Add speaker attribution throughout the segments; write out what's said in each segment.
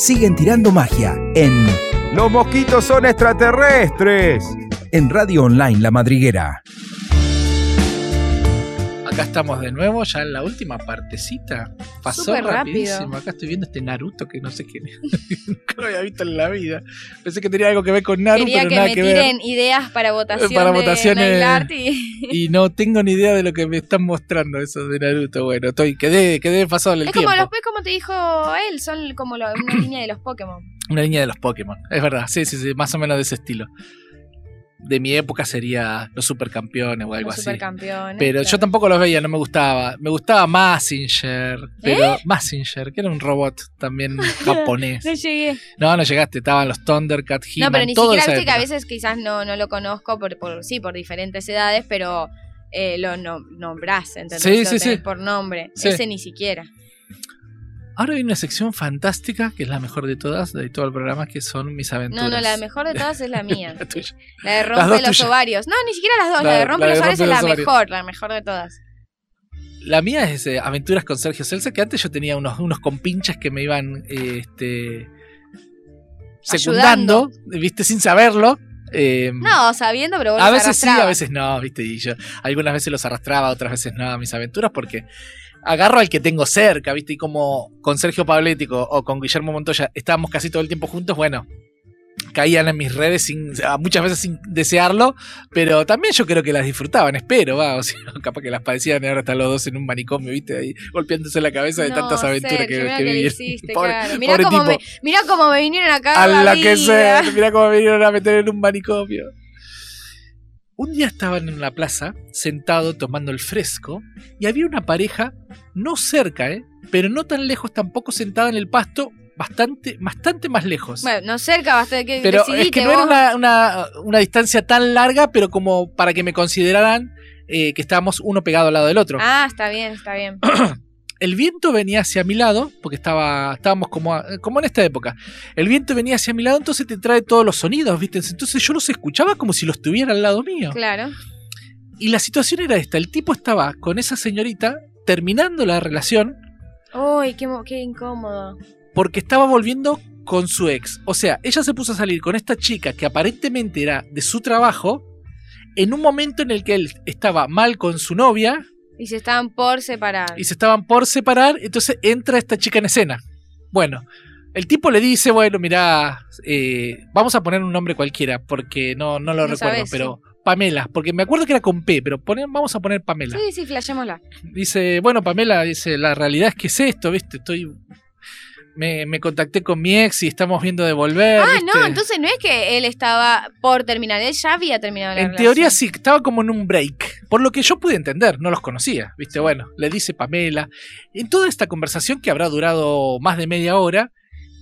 Speaker 1: siguen tirando magia en
Speaker 2: Los mosquitos son extraterrestres.
Speaker 1: en Radio Online La Madriguera.
Speaker 3: Acá estamos de nuevo, ya en la última partecita. Pasó
Speaker 4: Súper rápido.
Speaker 3: rapidísimo. Acá estoy viendo este Naruto que no sé qué. Nunca lo había visto en la vida. Pensé que tenía algo que ver con Naruto,
Speaker 4: Quería
Speaker 3: pero
Speaker 4: que
Speaker 3: nada
Speaker 4: me
Speaker 3: que ver.
Speaker 4: tiren ideas para votación
Speaker 3: Para
Speaker 4: de
Speaker 3: votaciones.
Speaker 4: Y-
Speaker 3: Y no tengo ni idea de lo que me están mostrando eso de Naruto. Bueno, estoy, quedé, quedé pasado el
Speaker 4: Es
Speaker 3: tiempo.
Speaker 4: como los es como te dijo él, son como lo- una línea de los Pokémon.
Speaker 3: Una línea de los Pokémon. Es verdad, sí, sí, sí, más o menos de ese estilo. De mi época sería los supercampeones o algo
Speaker 4: Los
Speaker 3: así.
Speaker 4: supercampeones.
Speaker 3: Pero yo tampoco los veía, no me gustaba. Me gustaba Massinger, pero Massinger, que era un robot también japonés.
Speaker 4: No llegué.
Speaker 3: No, no llegaste, estaban los Thundercat,
Speaker 4: No,
Speaker 3: He-Man,
Speaker 4: pero ni
Speaker 3: todo
Speaker 4: siquiera viste que a veces quizás no, no lo conozco por, por sí, por diferentes edades, pero eh, lo no, nombrás, ¿entendés?
Speaker 3: Sí,
Speaker 4: Lo
Speaker 3: sí,
Speaker 4: tenés
Speaker 3: sí.
Speaker 4: por nombre. Ese ni siquiera.
Speaker 3: Ahora hay una sección fantástica, que es la mejor de todas, de todo el programa, que son mis aventuras.
Speaker 4: No, no, la mejor de todas es la mía.
Speaker 3: La tuya.
Speaker 4: La de rompe los
Speaker 3: tuyas.
Speaker 4: ovarios. No, ni siquiera las dos.
Speaker 3: La-
Speaker 4: La, de rompe
Speaker 3: la de
Speaker 4: los ovarios es la
Speaker 3: ovarios.
Speaker 4: mejor, la mejor de todas.
Speaker 3: La mía es eh, Aventuras con Sergio Celsa, que antes yo tenía unos, unos compinches que me iban eh, este, secundando, viste, sin saberlo. Eh,
Speaker 4: No, sabiendo, pero vos
Speaker 3: a veces sí, a veces no, viste, y yo algunas veces los arrastraba, otras veces no a mis aventuras porque agarro al que tengo cerca, viste, y como con Sergio Pablético o con Guillermo Montoya estábamos casi todo el tiempo juntos, bueno, caían en mis redes sin, a- muchas veces sin desearlo, pero también yo creo que las disfrutaban, espero, va, o sea, capaz que las padecían y ahora están los dos en un manicomio, viste, ahí golpeándose la cabeza de
Speaker 4: No,
Speaker 3: tantas aventuras que,
Speaker 4: mirá
Speaker 3: que
Speaker 4: que le
Speaker 3: vivieron.
Speaker 4: hiciste,
Speaker 3: Pobre-
Speaker 4: claro. Mirá
Speaker 3: pobre
Speaker 4: cómo, me, mirá cómo me vinieron acá
Speaker 3: A la que sea, mira cómo me vinieron a meter en un manicomio. Un día estaban en la plaza, sentado tomando el fresco, y había una pareja, no cerca, ¿eh? pero no tan lejos tampoco, sentada en el pasto, bastante, bastante más lejos.
Speaker 4: Bueno, no cerca, bastante que
Speaker 3: pero es que no era una, una- una distancia tan larga, pero como para que me consideraran eh, que estábamos uno pegado al lado del otro.
Speaker 4: Ah, está bien, está bien.
Speaker 3: El viento venía hacia mi lado, porque estaba, estábamos como, a- como en esta época. El viento venía hacia mi lado, entonces te trae todos los sonidos, ¿viste? Entonces yo los escuchaba como si los tuviera al lado mío.
Speaker 4: Claro.
Speaker 3: Y la situación era esta: el tipo estaba con esa señorita terminando la relación
Speaker 4: Uy, qué, qué incómodo.
Speaker 3: Porque estaba volviendo con su ex. O sea, ella se puso a salir con esta chica que aparentemente era de su trabajo, en un momento en el que él estaba mal con su novia
Speaker 4: Y se estaban por separar.
Speaker 3: y se estaban por separar, entonces entra esta chica en escena. Bueno, el tipo le dice, bueno, mira, vamos a poner un nombre cualquiera, porque no, no lo
Speaker 4: No
Speaker 3: recuerdo, pero Pamela, porque me acuerdo que era con P, pero poner- vamos a poner Pamela.
Speaker 4: Sí, sí, flashémosla.
Speaker 3: Dice, bueno, Pamela, dice, la realidad es que es esto, ¿viste? Estoy... Me, me contacté con mi ex y estamos viendo de volver.
Speaker 4: Ah,
Speaker 3: ¿viste?
Speaker 4: no, entonces no es que él estaba por terminar, él ya había terminado la
Speaker 3: En
Speaker 4: relación.
Speaker 3: teoría sí, estaba como en un break. Por lo que yo pude entender, no los conocía. Viste, bueno, le dice Pamela. En toda esta conversación que habrá durado más de media hora,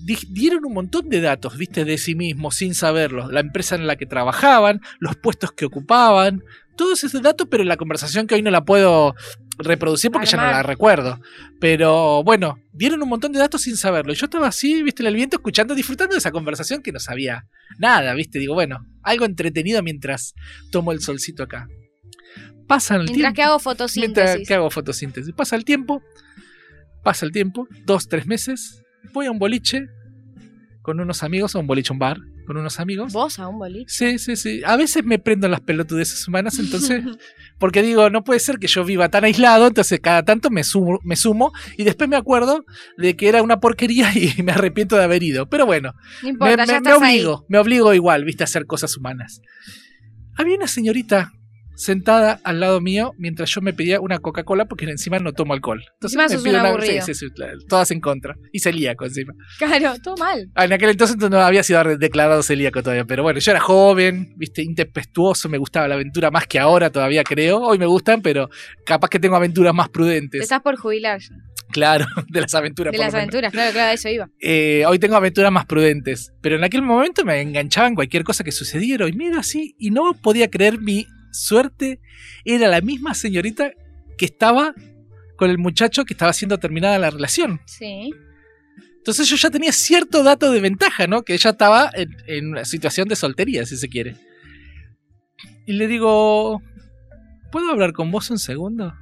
Speaker 3: di- dieron un montón de datos, viste, de sí mismos, sin saberlo. La empresa en la que trabajaban, los puestos que ocupaban, todos esos datos, pero en la conversación que hoy no la puedo reproducir porque ya no la recuerdo. Pero bueno, dieron un montón de datos sin saberlo. Y yo estaba así, viste, en el viento, escuchando, disfrutando de esa conversación que no sabía nada, viste. Digo, bueno, algo entretenido mientras tomo el solcito acá. Pasa el
Speaker 4: Mientras
Speaker 3: tiempo.
Speaker 4: que hago
Speaker 3: Mientras
Speaker 4: fotosíntesis.
Speaker 3: que hago fotosíntesis. Pasa el tiempo, pasa el tiempo, dos, tres meses, voy a un boliche con unos amigos, a un boliche, un bar, con unos amigos.
Speaker 4: ¿Vos a un boliche?
Speaker 3: Sí, sí, sí. A veces me prendo en las pelotudeces humanas, entonces, porque digo, no puede ser que yo viva tan aislado, entonces cada tanto me sumo, me sumo y después me acuerdo de que era una porquería y me arrepiento de haber ido. Pero bueno,
Speaker 4: No
Speaker 3: me,
Speaker 4: importa,
Speaker 3: me-
Speaker 4: ya
Speaker 3: me
Speaker 4: estás ahí.
Speaker 3: obligo, me obligo igual, viste, a hacer cosas humanas. Había una señorita sentada al lado mío mientras yo me pedía una Coca-Cola porque encima no tomo alcohol. Entonces
Speaker 4: Encima
Speaker 3: me
Speaker 4: sos
Speaker 3: pido
Speaker 4: un
Speaker 3: una-
Speaker 4: aburrido.
Speaker 3: sí, sí, sí, claro, todas en contra. Y celíaco encima.
Speaker 4: Claro, todo mal.
Speaker 3: Ah, En aquel entonces no había sido declarado celíaco todavía, pero bueno, yo era joven, viste, intempestuoso, me gustaba la aventura más que ahora todavía creo. Hoy me gustan, pero capaz que tengo aventuras más
Speaker 4: Te
Speaker 3: prudentes.
Speaker 4: estás por jubilar.
Speaker 3: Claro, de las aventuras.
Speaker 4: de las aventuras, claro, claro, a eso iba.
Speaker 3: Eh, hoy tengo aventuras más prudentes. Pero en aquel momento me enganchaba en cualquier cosa que sucediera. Y miro así y no podía creer mi suerte. Era la misma señorita que estaba con el muchacho que estaba siendo terminada la relación.
Speaker 4: Sí.
Speaker 3: Entonces yo ya tenía cierto dato de ventaja, ¿no? Que ella estaba en, en una situación de soltería, si se quiere. Y le digo, ¿puedo hablar con vos un segundo?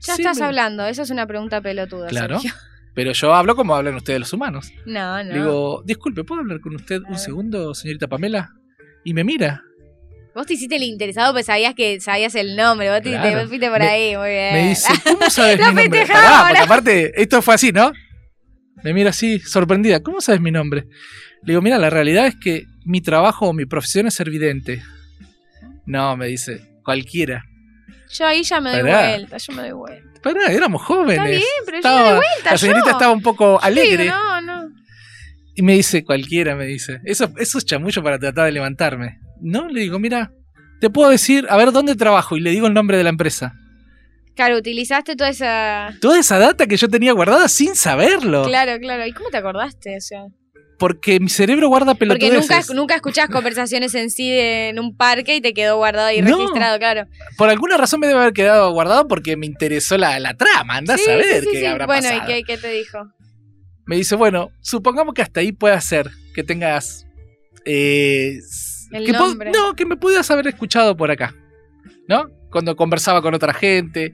Speaker 4: Ya
Speaker 3: Sí,
Speaker 4: estás
Speaker 3: me-
Speaker 4: hablando, esa es una pregunta pelotuda.
Speaker 3: Claro.
Speaker 4: Sergio.
Speaker 3: Pero yo hablo como hablan ustedes los humanos.
Speaker 4: No, no.
Speaker 3: Digo, disculpe, ¿puedo hablar con usted un segundo, señorita Pamela? Y me mira.
Speaker 4: Vos te hiciste el interesado, pues sabías que sabías el nombre. Vos te,
Speaker 3: Claro.
Speaker 4: te fuiste por
Speaker 3: Me-
Speaker 4: ahí, muy bien.
Speaker 3: Me dice, ¿cómo sabes mi nombre? Pará, porque aparte, esto fue así, ¿no? Me mira así, sorprendida. ¿Cómo sabes mi nombre? Le digo, mira, la realidad es que mi trabajo o mi profesión es ser vidente. No, me dice, cualquiera.
Speaker 4: Yo ahí ya me doy
Speaker 3: Pará.
Speaker 4: vuelta, yo me doy vuelta.
Speaker 3: Pará, éramos jóvenes.
Speaker 4: Está bien, pero yo
Speaker 3: Estaba-
Speaker 4: me doy vuelta.
Speaker 3: la señorita
Speaker 4: yo.
Speaker 3: estaba un poco alegre.
Speaker 4: No, no.
Speaker 3: Y me dice, cualquiera, me dice. Eso, eso es chamullo para tratar de levantarme. No, le digo, mira, te puedo decir, a ver dónde trabajo. Y le digo el nombre de la empresa.
Speaker 4: Claro, utilizaste toda esa.
Speaker 3: Toda esa data que yo tenía guardada sin saberlo.
Speaker 4: Claro, claro. ¿Y cómo te acordaste? O sea,
Speaker 3: Porque mi cerebro guarda
Speaker 4: porque
Speaker 3: pelotudeces.
Speaker 4: nunca, nunca escuchás conversaciones en sí de- en un parque y te quedó guardado y
Speaker 3: No.
Speaker 4: registrado, claro.
Speaker 3: Por alguna razón me debe haber quedado guardado porque me interesó la, la trama. Anda
Speaker 4: Sí,
Speaker 3: a saber
Speaker 4: sí, sí,
Speaker 3: qué habrá
Speaker 4: Bueno,
Speaker 3: pasado.
Speaker 4: ¿y qué, qué te dijo?
Speaker 3: Me dice, bueno, supongamos que hasta ahí pueda ser que tengas... eh,
Speaker 4: El
Speaker 3: que no, que me pudieras haber escuchado por acá. ¿No? Cuando conversaba con otra gente.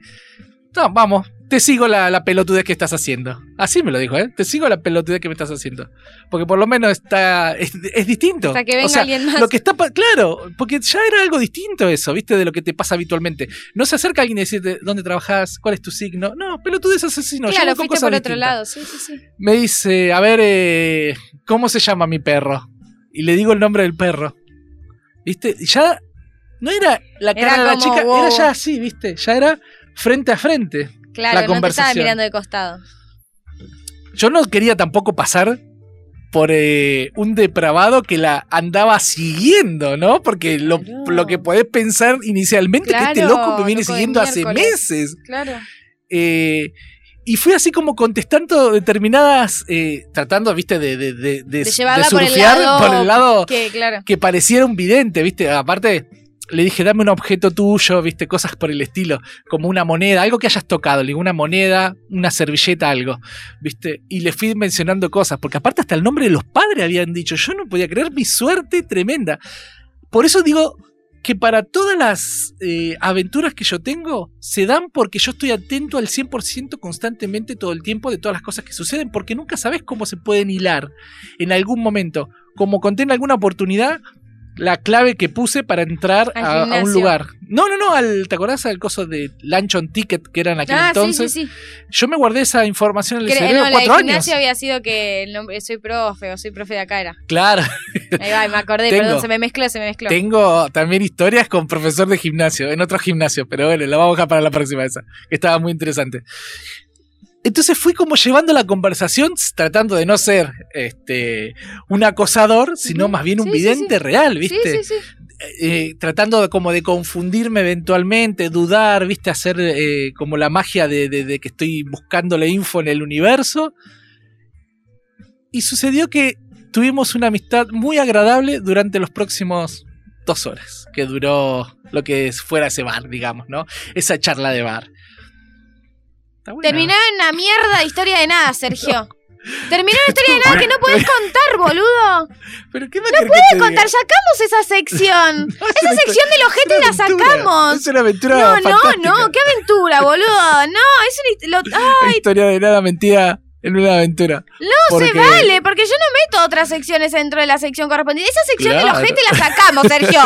Speaker 3: No, vamos, te sigo la, la pelotudez que estás haciendo. Así me lo dijo, ¿eh? Te sigo la pelotudez que me estás haciendo. Porque por lo menos está... Es, es distinto.
Speaker 4: Hasta que venga
Speaker 3: o sea,
Speaker 4: alguien más.
Speaker 3: Lo que está, claro, porque ya era algo distinto eso, ¿viste? De lo que te pasa habitualmente. No se acerca alguien y decirte dónde trabajas, cuál es tu signo. No, pelotudes asesino.
Speaker 4: claro, fuiste por otro
Speaker 3: distintas.
Speaker 4: lado. Sí, sí, sí.
Speaker 3: Me dice, a ver, eh, ¿cómo se llama mi perro? Y le digo el nombre del perro. ¿Viste? Ya no era la
Speaker 4: Era
Speaker 3: cara de la chica,
Speaker 4: wow.
Speaker 3: era ya así, ¿viste? Ya era frente a frente.
Speaker 4: Claro,
Speaker 3: La
Speaker 4: no te estaba
Speaker 3: conversación.
Speaker 4: mirando de costado.
Speaker 3: Yo no quería tampoco pasar por eh, un depravado que la andaba siguiendo, ¿no? Porque lo,
Speaker 4: Claro.
Speaker 3: lo que podés pensar inicialmente es que este
Speaker 4: Claro,
Speaker 3: loco me viene
Speaker 4: loco
Speaker 3: siguiendo hace
Speaker 4: miércoles.
Speaker 3: meses.
Speaker 4: Claro.
Speaker 3: Eh, y fui así como contestando determinadas, eh, tratando, viste, de, de, de, de,
Speaker 4: por el
Speaker 3: surfear
Speaker 4: lado
Speaker 3: por el lado
Speaker 4: Que, claro.
Speaker 3: que pareciera un vidente, viste. Aparte, le dije, dame un objeto tuyo, viste, cosas por el estilo, como una moneda, algo que hayas tocado, le digo, una moneda, una servilleta, algo, viste. Y le fui mencionando cosas, porque aparte hasta el nombre de los padres habían dicho, yo no podía creer mi suerte tremenda. Por eso digo que para todas las eh, aventuras que yo tengo, se dan porque yo estoy atento al 100% constantemente todo el tiempo de todas las cosas que suceden, porque nunca sabes cómo se pueden hilar en algún momento. Como conté en alguna oportunidad, la clave que puse para entrar a, a un lugar. No, no, no, al, ¿te acordás del coso de Luncheon Ticket que era en aquel
Speaker 4: Ah,
Speaker 3: entonces?
Speaker 4: sí, sí, sí.
Speaker 3: Yo me guardé esa información en el
Speaker 4: Que-
Speaker 3: cerebro
Speaker 4: no, la
Speaker 3: cuatro
Speaker 4: de
Speaker 3: años.
Speaker 4: gimnasio había sido que el nombre, soy profe o soy profe de acá era.
Speaker 3: Claro.
Speaker 4: Ahí va, me acordé,
Speaker 3: Tengo.
Speaker 4: perdón, se me mezcló, se me mezcló.
Speaker 3: Tengo también historias con profesor de gimnasio, en otro gimnasio, pero bueno, la vamos a dejar para la próxima esa, que estaba muy interesante. Entonces fui como llevando la conversación, tratando de no ser este un acosador, sino más bien un
Speaker 4: Sí,
Speaker 3: vidente
Speaker 4: sí.
Speaker 3: real,
Speaker 4: Sí,
Speaker 3: ¿viste?
Speaker 4: sí, sí.
Speaker 3: Eh, tratando de, como de confundirme eventualmente, dudar, ¿viste? Hacer eh, como la magia de, de- de que estoy buscándole info en el universo. Y sucedió que tuvimos una amistad muy agradable durante los próximos dos horas, que duró lo que fuera ese bar, digamos, ¿no? Esa charla de bar.
Speaker 4: Terminó en una mierda de historia de nada, Sergio. Terminó en una historia de nada que no podés contar, boludo.
Speaker 3: ¿Pero qué no
Speaker 4: puede contar, sacamos esa sección. Esa sección del ojete la sacamos.
Speaker 3: Es una aventura
Speaker 4: No, no,
Speaker 3: fantástica.
Speaker 4: no, qué aventura, boludo. No, es una lo- Ay,
Speaker 3: historia de nada mentira en una aventura.
Speaker 4: no se vale, porque yo no meto otras secciones dentro de la sección correspondiente. Esa sección
Speaker 3: Claro.
Speaker 4: del ojete la sacamos, Sergio.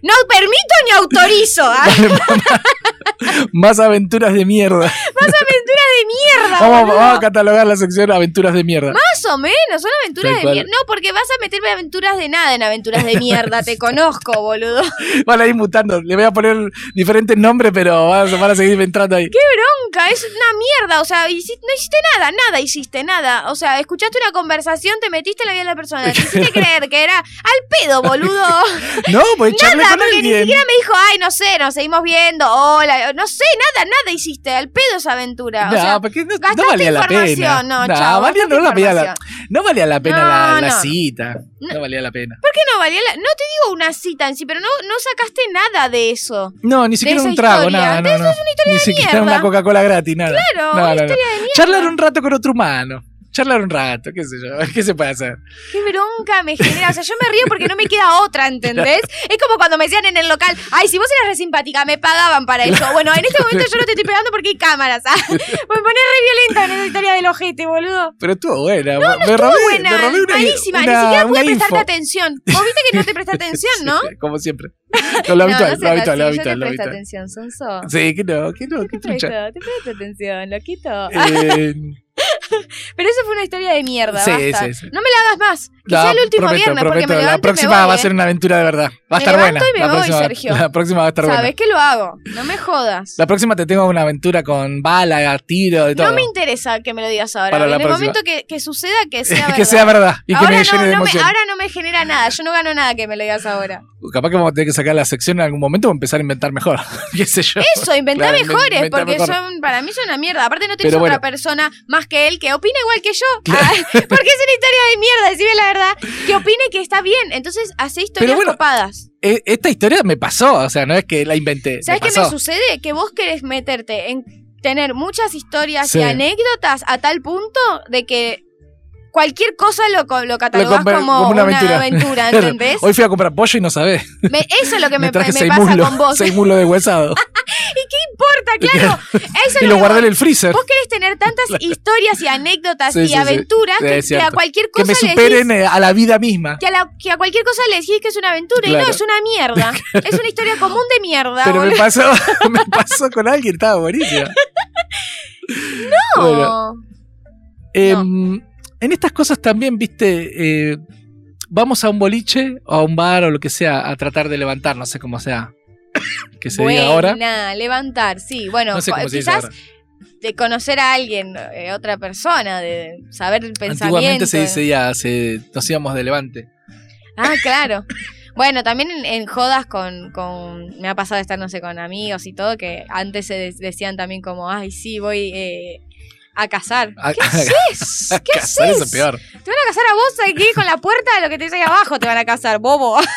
Speaker 4: No permito ni autorizo. ¿ah?
Speaker 3: Más aventuras de mierda.
Speaker 4: Más aventura de mierda,
Speaker 3: Vamos, vamos a catalogar la sección aventuras de mierda.
Speaker 4: Más o menos, son aventuras
Speaker 3: Tal
Speaker 4: de
Speaker 3: cual.
Speaker 4: mierda. No, porque vas a meterme aventuras de nada en aventuras de mierda. Te conozco, boludo.
Speaker 3: Van a ir mutando. Le voy a poner diferentes nombres, pero van a, van a seguir entrando ahí.
Speaker 4: Nunca, es una mierda. O sea, hici- no hiciste nada, nada hiciste, nada. O sea, escuchaste una conversación, te metiste en la vida de la persona. Te hiciste creer que era al pedo, boludo.
Speaker 3: No, pues
Speaker 4: Nada,
Speaker 3: con
Speaker 4: porque ni
Speaker 3: alguien.
Speaker 4: siquiera me dijo, ay, no sé, nos seguimos viendo, hola, no sé, nada, nada hiciste, al pedo esa aventura. o
Speaker 3: No, porque no, no valía la pena.
Speaker 4: no,
Speaker 3: No,
Speaker 4: chao,
Speaker 3: valía- no, la,
Speaker 4: información.
Speaker 3: no valía la pena
Speaker 4: No,
Speaker 3: la, la cita.
Speaker 4: No.
Speaker 3: Valía la pena.
Speaker 4: ¿Por qué no valía la.? No te digo una cita en sí, pero no, no sacaste nada de eso.
Speaker 3: No, ni siquiera un trago,
Speaker 4: historia.
Speaker 3: nada. No, no.
Speaker 4: es una historia
Speaker 3: Ni
Speaker 4: de
Speaker 3: siquiera
Speaker 4: mierda.
Speaker 3: una Coca-Cola gratis, nada.
Speaker 4: Claro, una historia de mierda.
Speaker 3: Charlar un rato con otro humano. Charlar un rato, qué sé yo, ¿qué se puede hacer?
Speaker 4: Qué bronca me genera. O sea, yo me río porque no me queda otra, ¿entendés? Es como cuando me decían en el local, ay, si vos eras re simpática, me pagaban para eso. Bueno, en este momento yo no te estoy pegando porque hay cámaras. ¿ah? Me ponés re violenta en esa historia del ojete, boludo.
Speaker 3: Pero estuvo buena.
Speaker 4: No,
Speaker 3: me
Speaker 4: estuvo
Speaker 3: robé,
Speaker 4: buena,
Speaker 3: me robé una,
Speaker 4: malísima.
Speaker 3: una-
Speaker 4: Ni siquiera pude prestarte
Speaker 3: info.
Speaker 4: atención. Vos viste que no te prestaste atención, ¿no?
Speaker 3: Sí, Como siempre. Con lo habitual,
Speaker 4: no,
Speaker 3: lo habitual, lo
Speaker 4: Yo
Speaker 3: habitual,
Speaker 4: te
Speaker 3: lo
Speaker 4: presto atención, Sonso.
Speaker 3: Sí, que no, que no, que
Speaker 4: Te
Speaker 3: trucha.
Speaker 4: te presto atención, loquito.
Speaker 3: Eh,
Speaker 4: Pero eso fue una historia de mierda,
Speaker 3: Sí,
Speaker 4: basta.
Speaker 3: sí, sí.
Speaker 4: No me la hagas más. Que
Speaker 3: no,
Speaker 4: sea el último
Speaker 3: prometo,
Speaker 4: viernes, porque me
Speaker 3: La
Speaker 4: y
Speaker 3: próxima
Speaker 4: me voy,
Speaker 3: va a
Speaker 4: ¿eh?
Speaker 3: ser una aventura de verdad. Va a
Speaker 4: Me
Speaker 3: estar buena.
Speaker 4: y me
Speaker 3: la,
Speaker 4: voy,
Speaker 3: próxima,
Speaker 4: Sergio.
Speaker 3: la próxima va a estar
Speaker 4: ¿Sabes
Speaker 3: buena.
Speaker 4: que lo hago? No me jodas.
Speaker 3: La próxima te tengo una aventura con bala, tiro, de todo.
Speaker 4: No me interesa que me lo digas ahora.
Speaker 3: Para
Speaker 4: en el
Speaker 3: próxima.
Speaker 4: momento que, que suceda, que sea verdad.
Speaker 3: que sea verdad y que
Speaker 4: ahora, no,
Speaker 3: llene de
Speaker 4: no me,
Speaker 3: emoción.
Speaker 4: ahora no me genera nada. Yo no gano nada que me lo digas ahora.
Speaker 3: Capaz que vamos a tener que sacar la sección en algún momento o empezar a inventar mejor. ¿Qué sé yo?
Speaker 4: Eso, inventá
Speaker 3: Claro,
Speaker 4: mejores, porque
Speaker 3: mejor.
Speaker 4: son, para mí son una mierda. Aparte no
Speaker 3: Pero
Speaker 4: otra persona más que él que opina igual que yo. Ah, porque es una historia de mierda, decime la verdad. Que opine que está bien. Entonces hace historias
Speaker 3: bueno,
Speaker 4: copadas.
Speaker 3: Eh, Esta historia me pasó, o sea, no es que la inventé.
Speaker 4: ¿Sabes qué me sucede? Que vos querés meterte en tener muchas historias
Speaker 3: Sí.
Speaker 4: y anécdotas a tal punto de que cualquier cosa lo, lo catalogás
Speaker 3: conver-
Speaker 4: como,
Speaker 3: como una
Speaker 4: una,
Speaker 3: aventura.
Speaker 4: ¿entendés?
Speaker 3: Hoy fui a comprar pollo y no sabés.
Speaker 4: Me- eso es lo que me,
Speaker 3: Me
Speaker 4: me pasa con vos.
Speaker 3: seis muslos de huesado.
Speaker 4: importa, claro. Eso
Speaker 3: y
Speaker 4: lo que
Speaker 3: guardé en el freezer.
Speaker 4: Vos querés tener tantas historias y anécdotas
Speaker 3: Sí,
Speaker 4: y
Speaker 3: sí,
Speaker 4: aventuras
Speaker 3: Sí,
Speaker 4: que, que a cualquier
Speaker 3: Que
Speaker 4: cosa le
Speaker 3: superen
Speaker 4: decís,
Speaker 3: eh, a la vida misma.
Speaker 4: que a, la- que a cualquier cosa le decís que es una aventura y no, es una mierda. es una historia común de mierda.
Speaker 3: Pero me pasó, me pasó con alguien, estaba buenísimo. Bueno, em, en estas cosas también, viste, eh, vamos a un boliche o a un bar o lo que sea a tratar de levantar, no sé cómo sea que se diga ahora.
Speaker 4: Buena, levantar, sí. Bueno,
Speaker 3: No sé
Speaker 4: quizás de conocer a alguien, eh, otra persona, de saber el pensamiento.
Speaker 3: Antiguamente se dice ya, se, nos íbamos de levante.
Speaker 4: Ah, claro. Bueno, también en, en jodas con, con. Me ha pasado de estar, no sé, con amigos y todo, que antes se de- decían también como, ay, sí, voy eh, a casar.
Speaker 3: A-
Speaker 4: ¿Qué haces? ¿Qué haces? Te van a casar a vos, hay que ir con la puerta de lo que tenés ahí abajo, te van a casar, bobo.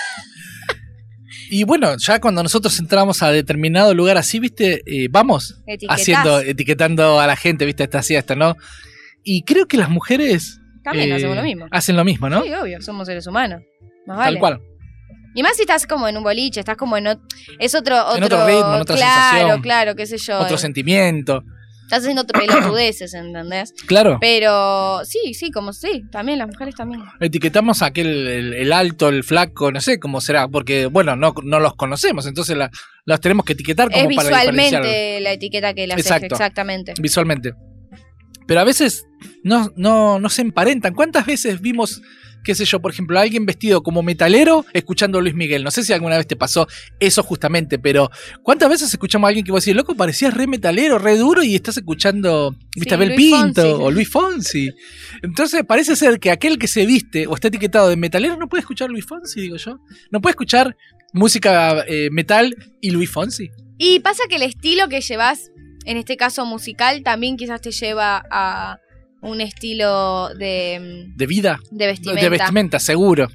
Speaker 3: Y bueno, ya cuando nosotros entramos a determinado lugar así, viste, Eh, vamos
Speaker 4: Etiquetás.
Speaker 3: haciendo, etiquetando a la gente, viste, esta así, esta no. Y creo que las mujeres
Speaker 4: También
Speaker 3: eh,
Speaker 4: hacemos lo mismo.
Speaker 3: hacen lo mismo, ¿no?
Speaker 4: Sí, obvio, somos seres humanos. Más
Speaker 3: Tal
Speaker 4: vale.
Speaker 3: cual.
Speaker 4: Y más si estás como en un boliche, estás como en ot- es otro, otro,
Speaker 3: En otro ritmo, en otra
Speaker 4: claro,
Speaker 3: sensación.
Speaker 4: claro, qué sé yo.
Speaker 3: Otro
Speaker 4: eh,
Speaker 3: sentimiento.
Speaker 4: Estás haciendo pelotudeces, ¿entendés?
Speaker 3: Claro.
Speaker 4: Pero sí, sí, como sí, también las mujeres también.
Speaker 3: Etiquetamos a aquel, el, el alto, el flaco, no sé cómo será, porque, bueno, no, no los conocemos, entonces la- los tenemos que etiquetar como
Speaker 4: Es
Speaker 3: para
Speaker 4: visualmente la etiqueta que le haces, exactamente.
Speaker 3: visualmente. Pero a veces no, no, no se emparentan. ¿Cuántas veces vimos, qué sé yo, por ejemplo, a alguien vestido como metalero escuchando a Luis Miguel? No sé si alguna vez te pasó eso justamente, pero ¿cuántas veces escuchamos a alguien que vos decís, loco, parecías re metalero, re duro y estás escuchando, viste, a Bel
Speaker 4: Luis
Speaker 3: Pinto
Speaker 4: Fonsi.
Speaker 3: o Luis Fonsi? Entonces parece ser que aquel que se viste o está etiquetado de metalero no puede escuchar Luis Fonsi, digo yo. No puede escuchar música eh, metal y Luis Fonsi.
Speaker 4: Y pasa que el estilo que llevas, en este caso musical, también quizás te lleva a un estilo de,
Speaker 3: De vida,
Speaker 4: de vestimenta.
Speaker 3: de vestimenta, seguro.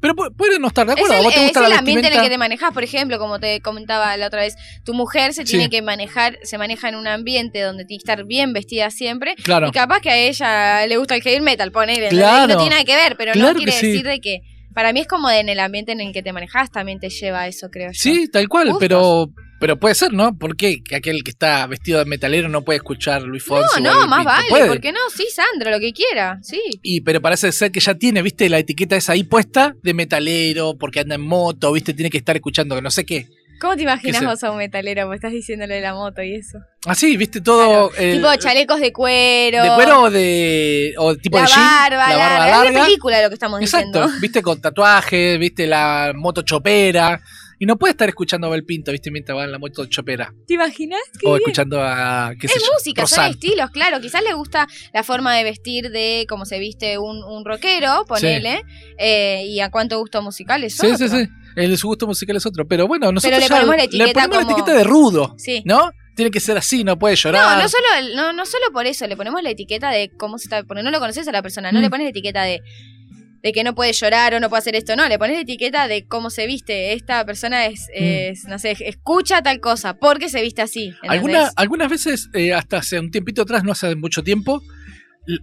Speaker 3: Pero pu- puede no estar de
Speaker 4: Es
Speaker 3: acuerdo.
Speaker 4: el,
Speaker 3: ¿A vos te
Speaker 4: es
Speaker 3: gusta
Speaker 4: el
Speaker 3: la
Speaker 4: ambiente en el que te manejas, por ejemplo, como te comentaba la otra vez, tu mujer se
Speaker 3: Sí.
Speaker 4: tiene que manejar, se maneja en un ambiente donde tiene que estar bien vestida siempre.
Speaker 3: Claro.
Speaker 4: Y capaz que a ella le gusta el heavy metal, poner,
Speaker 3: Claro.
Speaker 4: no tiene nada que ver, pero
Speaker 3: Claro
Speaker 4: no quiere
Speaker 3: sí.
Speaker 4: decir de que para mí es como de en el ambiente en el que te manejas también te lleva a eso, creo yo.
Speaker 3: Sí, tal cual,
Speaker 4: Gustos.
Speaker 3: pero pero puede ser, ¿no? ¿Por qué que aquel que está vestido de metalero no puede escuchar Luis Fonsi?
Speaker 4: No, no, más vale,
Speaker 3: Puede.
Speaker 4: ¿por qué no? Sí, Sandra, lo que quiera, sí.
Speaker 3: Y pero parece ser que ya tiene, ¿viste? La etiqueta esa ahí puesta de metalero, porque anda en moto, ¿viste? Tiene que estar escuchando que no sé qué.
Speaker 4: ¿Cómo te imaginas vos a un metalero? Pues estás diciéndole de la moto y eso.
Speaker 3: Así, ¿viste? Todo. el-
Speaker 4: tipo chalecos de cuero.
Speaker 3: ¿De cuero o de. o tipo
Speaker 4: la
Speaker 3: de jean?
Speaker 4: barba,
Speaker 3: la barba
Speaker 4: larga. Es de película lo que estamos
Speaker 3: Exacto,
Speaker 4: diciendo.
Speaker 3: viste con tatuajes, viste la moto chopera. Y no puede estar escuchando a Bel Pinto, viste, mientras va en la moto chopera.
Speaker 4: ¿Te imaginas? Qué
Speaker 3: O
Speaker 4: bien.
Speaker 3: escuchando a. ¿qué sé
Speaker 4: Es
Speaker 3: yo,
Speaker 4: música, son estilos, claro. Quizás le gusta la forma de vestir de cómo se viste un, un rockero, ponele. eh, y a cuánto gusto musical es
Speaker 3: Sí, sí,
Speaker 4: otro.
Speaker 3: sí. El, su gusto musical es otro. Pero bueno, nosotros
Speaker 4: le
Speaker 3: ya
Speaker 4: ponemos la etiqueta
Speaker 3: ponemos la etiqueta de rudo,
Speaker 4: Sí.
Speaker 3: ¿no? Tiene que ser así, no puede
Speaker 4: No,
Speaker 3: llorar.
Speaker 4: no solo, el- no, no solo por eso, le ponemos la etiqueta de cómo se está, porque no lo conoces a la persona, no
Speaker 3: Mm.
Speaker 4: le pones la etiqueta de, de que no puede llorar o no puede hacer esto, no, le pones la etiqueta de cómo se viste, esta persona es, es, no sé, escucha tal cosa, porque se viste así.
Speaker 3: Alguna- algunas veces, eh, hasta hace un tiempito atrás, no hace mucho tiempo,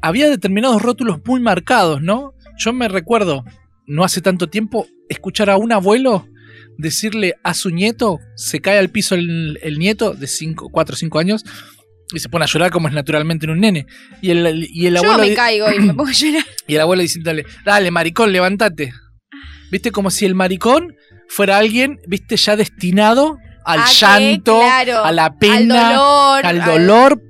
Speaker 3: había determinados rótulos muy marcados, ¿no? Yo me recuerdo, no hace tanto tiempo, escuchar a un abuelo decirle a su nieto, se cae al piso el, el nieto de 4 o 5 años y se pone a llorar como es naturalmente en un nene. Y el, y el
Speaker 4: Yo
Speaker 3: abuelo
Speaker 4: me
Speaker 3: di-
Speaker 4: caigo y me pongo a llorar.
Speaker 3: y el abuelo diciéndole, dale, maricón, levántate. Viste, como si el maricón fuera alguien, viste, ya destinado al
Speaker 4: ¿A qué?
Speaker 3: llanto,
Speaker 4: Claro,
Speaker 3: a la
Speaker 4: al
Speaker 3: pena,
Speaker 4: dolor.
Speaker 3: al dolor,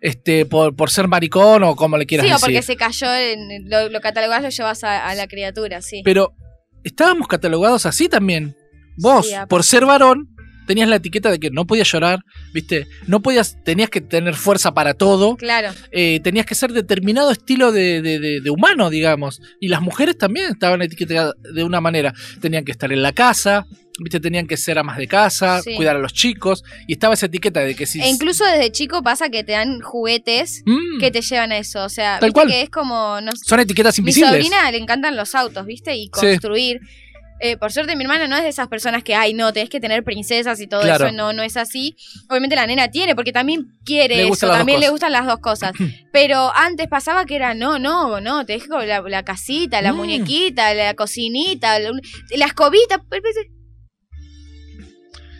Speaker 3: este, por, por ser maricón o como le quieras
Speaker 4: Sí,
Speaker 3: decir.
Speaker 4: porque se cayó, en, lo, lo catalogás, lo llevas a, a la criatura, sí.
Speaker 3: Pero estábamos catalogados así también. Vos,
Speaker 4: Sí,
Speaker 3: por ser varón, tenías la etiqueta de que no podías llorar, viste, no podías, tenías que tener fuerza para todo.
Speaker 4: Claro.
Speaker 3: eh, tenías que ser determinado estilo de, de- de- de humano, digamos. Y las mujeres también estaban etiquetadas de una manera. Tenían que estar en la casa, ¿viste? tenían que ser amas de casa,
Speaker 4: Sí.
Speaker 3: cuidar a los chicos. Y estaba esa etiqueta de que si.
Speaker 4: E incluso desde chico pasa que te dan juguetes
Speaker 3: Mm,
Speaker 4: que te llevan a eso. O sea,
Speaker 3: Tal
Speaker 4: viste
Speaker 3: cual.
Speaker 4: que es como. No,
Speaker 3: son etiquetas
Speaker 4: mi
Speaker 3: invisibles.
Speaker 4: sobrina le encantan los autos, ¿viste? Y construir. Eh, por suerte, mi hermana no es de esas personas que, ay, no, tenés que tener princesas y todo
Speaker 3: Claro.
Speaker 4: eso. No, no es así. Obviamente la nena tiene, porque también quiere
Speaker 3: Le
Speaker 4: eso. También le gustan las dos cosas. Pero antes pasaba que era, no, no, no, te dejo la, la casita, la
Speaker 3: Mm.
Speaker 4: muñequita, la cocinita, la, la escobita.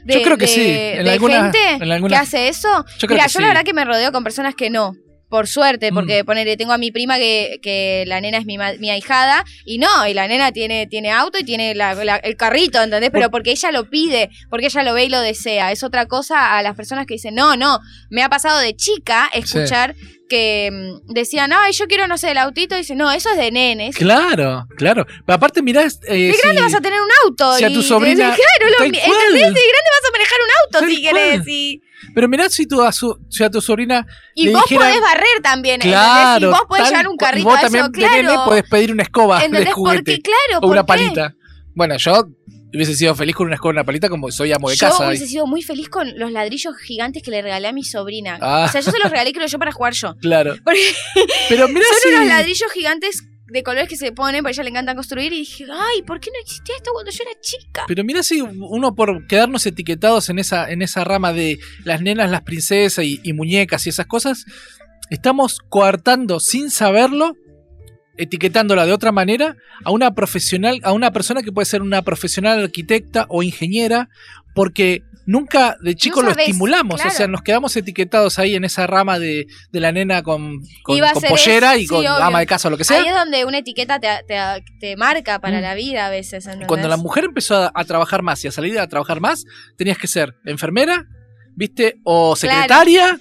Speaker 3: Yo creo que sí, en
Speaker 4: de
Speaker 3: alguna-
Speaker 4: gente
Speaker 3: en alguna-
Speaker 4: que hace eso.
Speaker 3: Yo creo
Speaker 4: Mira, yo
Speaker 3: sí.
Speaker 4: la verdad que me rodeo con personas que no. Por suerte,
Speaker 3: Mm.
Speaker 4: porque ponele, tengo a mi prima que, que la nena es mi, mi ahijada, y no, y la nena tiene, tiene auto y tiene la- la- el carrito, ¿entendés? Pero porque ella lo pide, porque ella lo ve y lo desea. Es otra cosa a las personas que dicen, no, no, me ha pasado de chica escuchar que mm, decían, ay, yo quiero, no sé, el autito, y dicen, no, eso es de nenes.
Speaker 3: Claro, claro. Pero aparte, mirá. Eh,
Speaker 4: De grande
Speaker 3: si-
Speaker 4: vas a tener un auto.
Speaker 3: si a tu sobrina-
Speaker 4: dicen, claro, lo, ¿entendés? De grande vas a manejar un auto si querés. Y,
Speaker 3: Pero mirá si, tu, a, su, si a tu sobrina.
Speaker 4: y
Speaker 3: le
Speaker 4: vos
Speaker 3: dijeran-
Speaker 4: podés barrer también, ¿entendés?
Speaker 3: Claro.
Speaker 4: Y vos podés
Speaker 3: tal
Speaker 4: llevar un carrito
Speaker 3: Y vos
Speaker 4: a
Speaker 3: también
Speaker 4: eso,
Speaker 3: de nene
Speaker 4: claro.
Speaker 3: podés pedir una escoba de
Speaker 4: ¿Entendés?
Speaker 3: juguete.
Speaker 4: Porque, claro,
Speaker 3: o
Speaker 4: ¿por
Speaker 3: una palita. Bueno, yo hubiese sido feliz con una escoba y una palita como soy amo de
Speaker 4: Yo
Speaker 3: casa.
Speaker 4: hubiese sido muy feliz con los ladrillos gigantes que le regalé a mi sobrina.
Speaker 3: Ah.
Speaker 4: O sea, yo se los regalé, creo yo, para jugar yo.
Speaker 3: Claro.
Speaker 4: Porque
Speaker 3: Pero mirá
Speaker 4: son
Speaker 3: si.
Speaker 4: unos ladrillos gigantes de colores que se ponen, porque a ella le encanta construir. Y dije, ay, ¿por qué no existía esto cuando yo era chica?
Speaker 3: Pero mira si uno por quedarnos etiquetados en esa, en esa rama de las nenas, las princesas y, y muñecas y esas cosas, estamos coartando sin saberlo, etiquetándola de otra manera, a una profesional, a una persona que puede ser una profesional arquitecta o ingeniera, porque nunca de chico lo estimulamos,
Speaker 4: claro.
Speaker 3: o sea, nos quedamos etiquetados ahí en esa rama de, de la nena con, con, con pollera
Speaker 4: es-
Speaker 3: y
Speaker 4: sí,
Speaker 3: con
Speaker 4: obvio.
Speaker 3: ama de casa o lo que sea.
Speaker 4: Ahí es donde una etiqueta te, te, te marca para
Speaker 3: Mm.
Speaker 4: la vida a veces. ¿entendés?
Speaker 3: Cuando la mujer empezó a, a trabajar más y a salir a trabajar más, tenías que ser enfermera, ¿viste? O
Speaker 4: Claro.
Speaker 3: secretaria,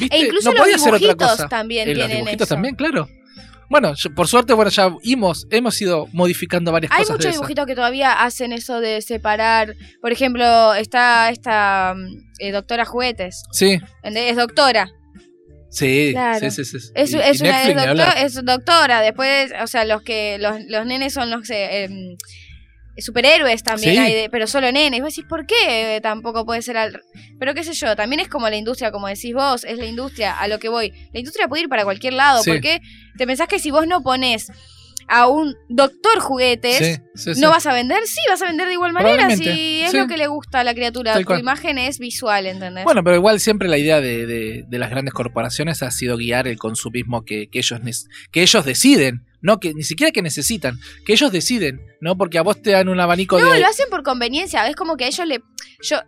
Speaker 3: ¿viste?
Speaker 4: E incluso
Speaker 3: no
Speaker 4: los
Speaker 3: podía ser otra
Speaker 4: dibujitos
Speaker 3: cosa.
Speaker 4: también
Speaker 3: los
Speaker 4: tienen
Speaker 3: dibujitos
Speaker 4: eso.
Speaker 3: también, claro. Bueno, yo- por suerte, bueno, ya hemos, hemos ido modificando varias
Speaker 4: Hay
Speaker 3: cosas de
Speaker 4: muchos dibujitos que todavía hacen eso de separar. Por ejemplo, está esta mm, eh, doctora juguetes.
Speaker 3: Sí.
Speaker 4: Es doctora.
Speaker 3: sí,
Speaker 4: Claro.
Speaker 3: sí, sí, sí.
Speaker 4: Es,
Speaker 3: Y-
Speaker 4: es
Speaker 3: y
Speaker 4: una es, doctor- es doctora. Después, o sea, los que los, los nenes son los eh, em, superhéroes también
Speaker 3: Sí.
Speaker 4: hay, de- pero solo nenes. Vos decís, ¿por qué tampoco puede ser al... Pero qué sé yo, también es como la industria, como decís vos, es la industria a lo que voy. La industria puede ir para cualquier lado.
Speaker 3: Sí.
Speaker 4: ¿Por qué te pensás que si vos no pones a un doctor juguetes,
Speaker 3: Sí.
Speaker 4: ¿No vas a vender? Sí, vas a vender de igual manera. Si es lo que le gusta a la criatura. Tu imagen es visual, ¿entendés?
Speaker 3: Bueno, pero igual siempre la idea de, de- de las grandes corporaciones ha sido guiar el consumismo que, que ellos, que ellos deciden, no que ni siquiera que necesitan, que ellos deciden, ¿no? Porque a vos te dan un abanico
Speaker 4: no,
Speaker 3: de...
Speaker 4: lo hacen por conveniencia. Es como que a ellos le. Yo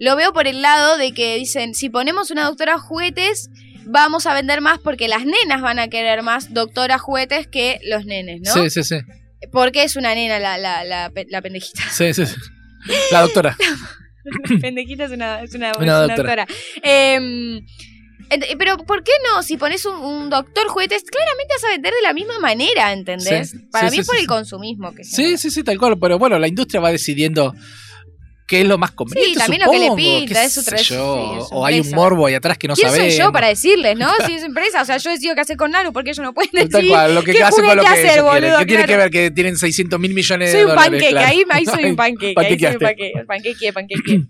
Speaker 4: lo veo por el lado de que dicen: si ponemos una doctora juguetes, vamos a vender más porque las nenas van a querer más doctora juguetes que los nenes, ¿no?
Speaker 3: Sí, sí, sí.
Speaker 4: Porque es una nena la, la, la, la pendejita.
Speaker 3: Sí, sí, sí. La doctora.
Speaker 4: pendejita es una, es una,
Speaker 3: Una
Speaker 4: es una
Speaker 3: doctora.
Speaker 4: doctora. Ent- pero, ¿por qué no? Si pones un, un doctor juguetes, claramente vas a vender de la misma manera, ¿entendés?
Speaker 3: Sí,
Speaker 4: Para
Speaker 3: sí,
Speaker 4: mí es por el consumismo que
Speaker 3: Sí, sí, sí, tal cual. Pero bueno, la industria va decidiendo qué es lo más conveniente.
Speaker 4: Sí, también lo que le
Speaker 3: supongo,
Speaker 4: pinta, es su
Speaker 3: sé
Speaker 4: tra-
Speaker 3: yo.
Speaker 4: sí,
Speaker 3: o hay un morbo ahí atrás que no
Speaker 4: ¿Quién soy
Speaker 3: sabemos.
Speaker 4: yo para decirles, no? Si es empresa, o sea, yo decido qué hacer con Naru porque ellos no pueden decir.
Speaker 3: Tal cual, lo que
Speaker 4: qué
Speaker 3: hace con lo que ellos
Speaker 4: hacer,
Speaker 3: quieren.
Speaker 4: boludo,
Speaker 3: ¿Qué tiene que
Speaker 4: claro.
Speaker 3: ver que tienen 600 mil millones
Speaker 4: Soy
Speaker 3: de
Speaker 4: un
Speaker 3: dólares?
Speaker 4: panqueque,
Speaker 3: claro.
Speaker 4: ahí, ahí soy un panqueque, ahí soy un panqueque, panqueque, panqueque.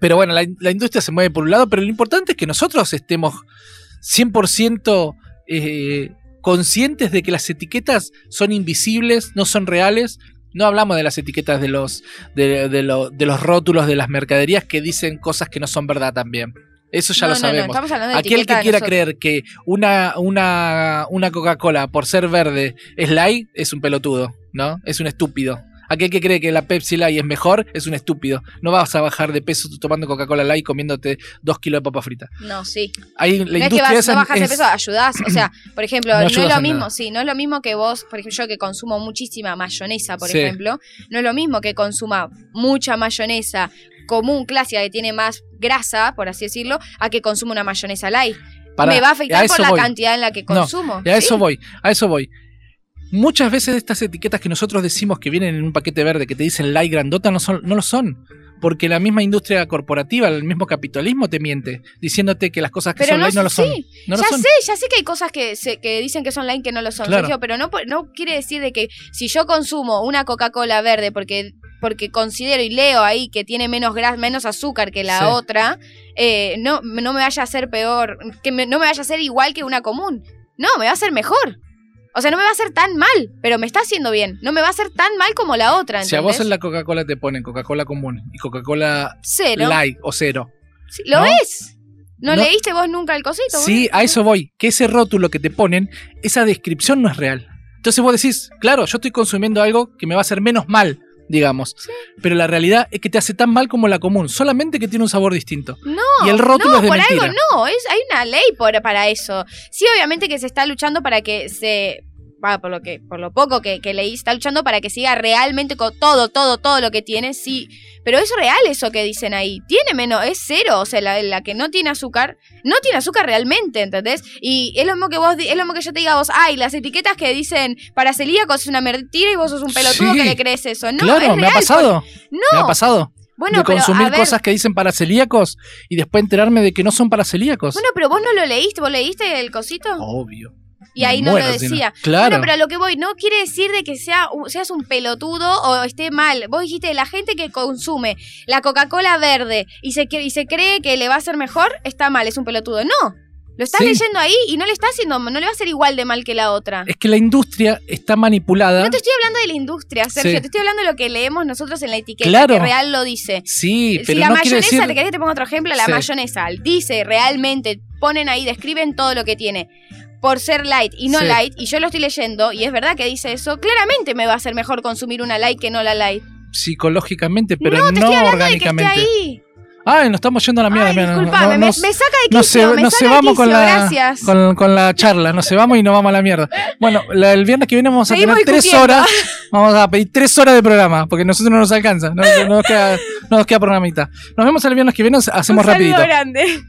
Speaker 3: Pero bueno, la, la industria se mueve por un lado, pero lo importante es que nosotros estemos 100% eh, conscientes de que las etiquetas son invisibles, no son reales. No hablamos de las etiquetas de los, de, de lo- de los rótulos de las mercaderías que dicen cosas que no son verdad también. Eso ya
Speaker 4: No,
Speaker 3: lo
Speaker 4: no, no,
Speaker 3: sabemos. Aquel que quiera creer que una, una, una Coca-Cola por ser verde es light es un pelotudo, ¿no? Es un estúpido. Aquel que cree que la Pepsi Light es mejor es un estúpido. No vas a bajar de peso tomando Coca-Cola Light comiéndote dos kilos de papa frita.
Speaker 4: No, sí.
Speaker 3: Ahí la
Speaker 4: no es que
Speaker 3: industria
Speaker 4: vas,
Speaker 3: esa
Speaker 4: no bajas de
Speaker 3: es-
Speaker 4: peso, ayudás. O sea, por ejemplo,
Speaker 3: No
Speaker 4: no, es lo mismo,
Speaker 3: nada.
Speaker 4: sí, no es lo mismo que vos, por ejemplo, yo que consumo muchísima mayonesa, por
Speaker 3: Sí.
Speaker 4: ejemplo, no es lo mismo que consuma mucha mayonesa común, clásica, que tiene más grasa, por así decirlo, a que consuma una mayonesa light. Me va a afectar por la
Speaker 3: voy.
Speaker 4: cantidad en la que
Speaker 3: No,
Speaker 4: consumo.
Speaker 3: Y a eso
Speaker 4: ¿sí?
Speaker 3: voy, a eso voy. Muchas veces estas etiquetas que nosotros decimos que vienen en un paquete verde, que te dicen light grandota, no, son, no lo son. Porque la misma industria corporativa, el mismo capitalismo te miente, diciéndote que las cosas que
Speaker 4: Pero
Speaker 3: son
Speaker 4: no,
Speaker 3: light no lo son. No lo
Speaker 4: ya
Speaker 3: son.
Speaker 4: sé, ya sé que hay cosas que, se- que dicen que son light que no lo son,
Speaker 3: Claro.
Speaker 4: Sergio, pero no, no quiere decir de que si yo consumo una Coca-Cola verde porque, porque considero y leo ahí que tiene menos gras, menos azúcar que la
Speaker 3: Sí.
Speaker 4: otra, eh, no, no me vaya a hacer peor, que me- no me vaya a hacer igual que una común. No, me va a hacer mejor. O sea, no me va a hacer tan mal, pero me está haciendo bien. No me va a hacer tan mal como la otra,
Speaker 3: Si a vos
Speaker 4: ¿entendés?
Speaker 3: en la Coca-Cola te ponen Coca-Cola común y Coca-Cola
Speaker 4: Cero.
Speaker 3: light o cero.
Speaker 4: Sí, ¿Lo
Speaker 3: ¿no?
Speaker 4: ves? ¿No,
Speaker 3: No.
Speaker 4: leíste vos nunca el cosito?
Speaker 3: Sí, a eso voy. Que ese rótulo que te ponen, esa descripción no es real. Entonces vos decís, claro, yo estoy consumiendo algo que me va a hacer menos mal, digamos. Pero la realidad es que te hace tan mal como la común, solamente que tiene un sabor distinto.
Speaker 4: No,
Speaker 3: y el rótulo
Speaker 4: no,
Speaker 3: es de
Speaker 4: por
Speaker 3: mentira.
Speaker 4: algo no, es, hay una ley por, para eso. Sí, obviamente que se está luchando para que se. Va, por lo que, por lo poco que, que leí, está luchando para que siga realmente con todo, todo, todo lo que tiene, sí. Pero es real eso que dicen ahí. Tiene menos, es cero. O sea, la, la que no tiene azúcar, no tiene azúcar realmente, ¿entendés? Y es lo mismo que vos, es lo mismo que yo te diga a vos, ay, las etiquetas que dicen para celíacos es una mentira y vos sos un pelotudo
Speaker 3: Sí.
Speaker 4: que le crees eso. No,
Speaker 3: claro,
Speaker 4: es
Speaker 3: me ha
Speaker 4: real,
Speaker 3: pasado.
Speaker 4: por-
Speaker 3: Me
Speaker 4: No,
Speaker 3: ha pasado.
Speaker 4: bueno,
Speaker 3: de consumir
Speaker 4: ver,
Speaker 3: cosas que dicen para celíacos y después enterarme de que no son para celíacos.
Speaker 4: Bueno, pero vos no lo leíste, vos leíste el cosito.
Speaker 3: Obvio.
Speaker 4: Y ahí no lo
Speaker 3: si
Speaker 4: decía.
Speaker 3: Claro.
Speaker 4: Bueno, pero a lo que voy, no quiere decir de que sea, seas un pelotudo o esté mal. Vos dijiste, la gente que consume la Coca-Cola verde y se, y se cree que le va a hacer mejor, está mal, es un pelotudo. No, lo estás
Speaker 3: Sí.
Speaker 4: leyendo ahí y no le está haciendo, no le va a hacer igual de mal que la otra.
Speaker 3: Es que la industria está manipulada.
Speaker 4: No te estoy hablando de la industria, Sergio,
Speaker 3: Sí.
Speaker 4: te estoy hablando de lo que leemos nosotros en la etiqueta,
Speaker 3: Claro.
Speaker 4: que real lo dice.
Speaker 3: Sí,
Speaker 4: si
Speaker 3: pero
Speaker 4: la
Speaker 3: no quiere
Speaker 4: mayonesa,
Speaker 3: decir.
Speaker 4: te querés que te ponga otro ejemplo, la
Speaker 3: Sí.
Speaker 4: mayonesa dice realmente, ponen ahí, describen todo lo que tiene. Por ser light y no
Speaker 3: Sí.
Speaker 4: light, y yo lo estoy leyendo, y es verdad que dice eso, claramente me va a ser mejor consumir una light que no la light.
Speaker 3: Psicológicamente, pero
Speaker 4: no,
Speaker 3: no,
Speaker 4: te estoy hablando de que esté
Speaker 3: orgánicamente.
Speaker 4: ahí.
Speaker 3: Ay, nos estamos yendo a la mierda.
Speaker 4: Ay,
Speaker 3: mira, no-
Speaker 4: disculpame,
Speaker 3: no-
Speaker 4: me, saca de quicio,
Speaker 3: se-
Speaker 4: me
Speaker 3: nos
Speaker 4: saca de
Speaker 3: cebamos con la, con, con la charla, nos cebamos y nos vamos a la mierda. Bueno, la- el viernes que viene vamos a
Speaker 4: Seguimos
Speaker 3: tener tres horas, vamos a pedir tres horas de programa, porque nosotros no nos alcanza, no, no nos, queda, no nos queda programita. Nos vemos el viernes que viene, hacemos
Speaker 4: Un
Speaker 3: rapidito.
Speaker 4: grande.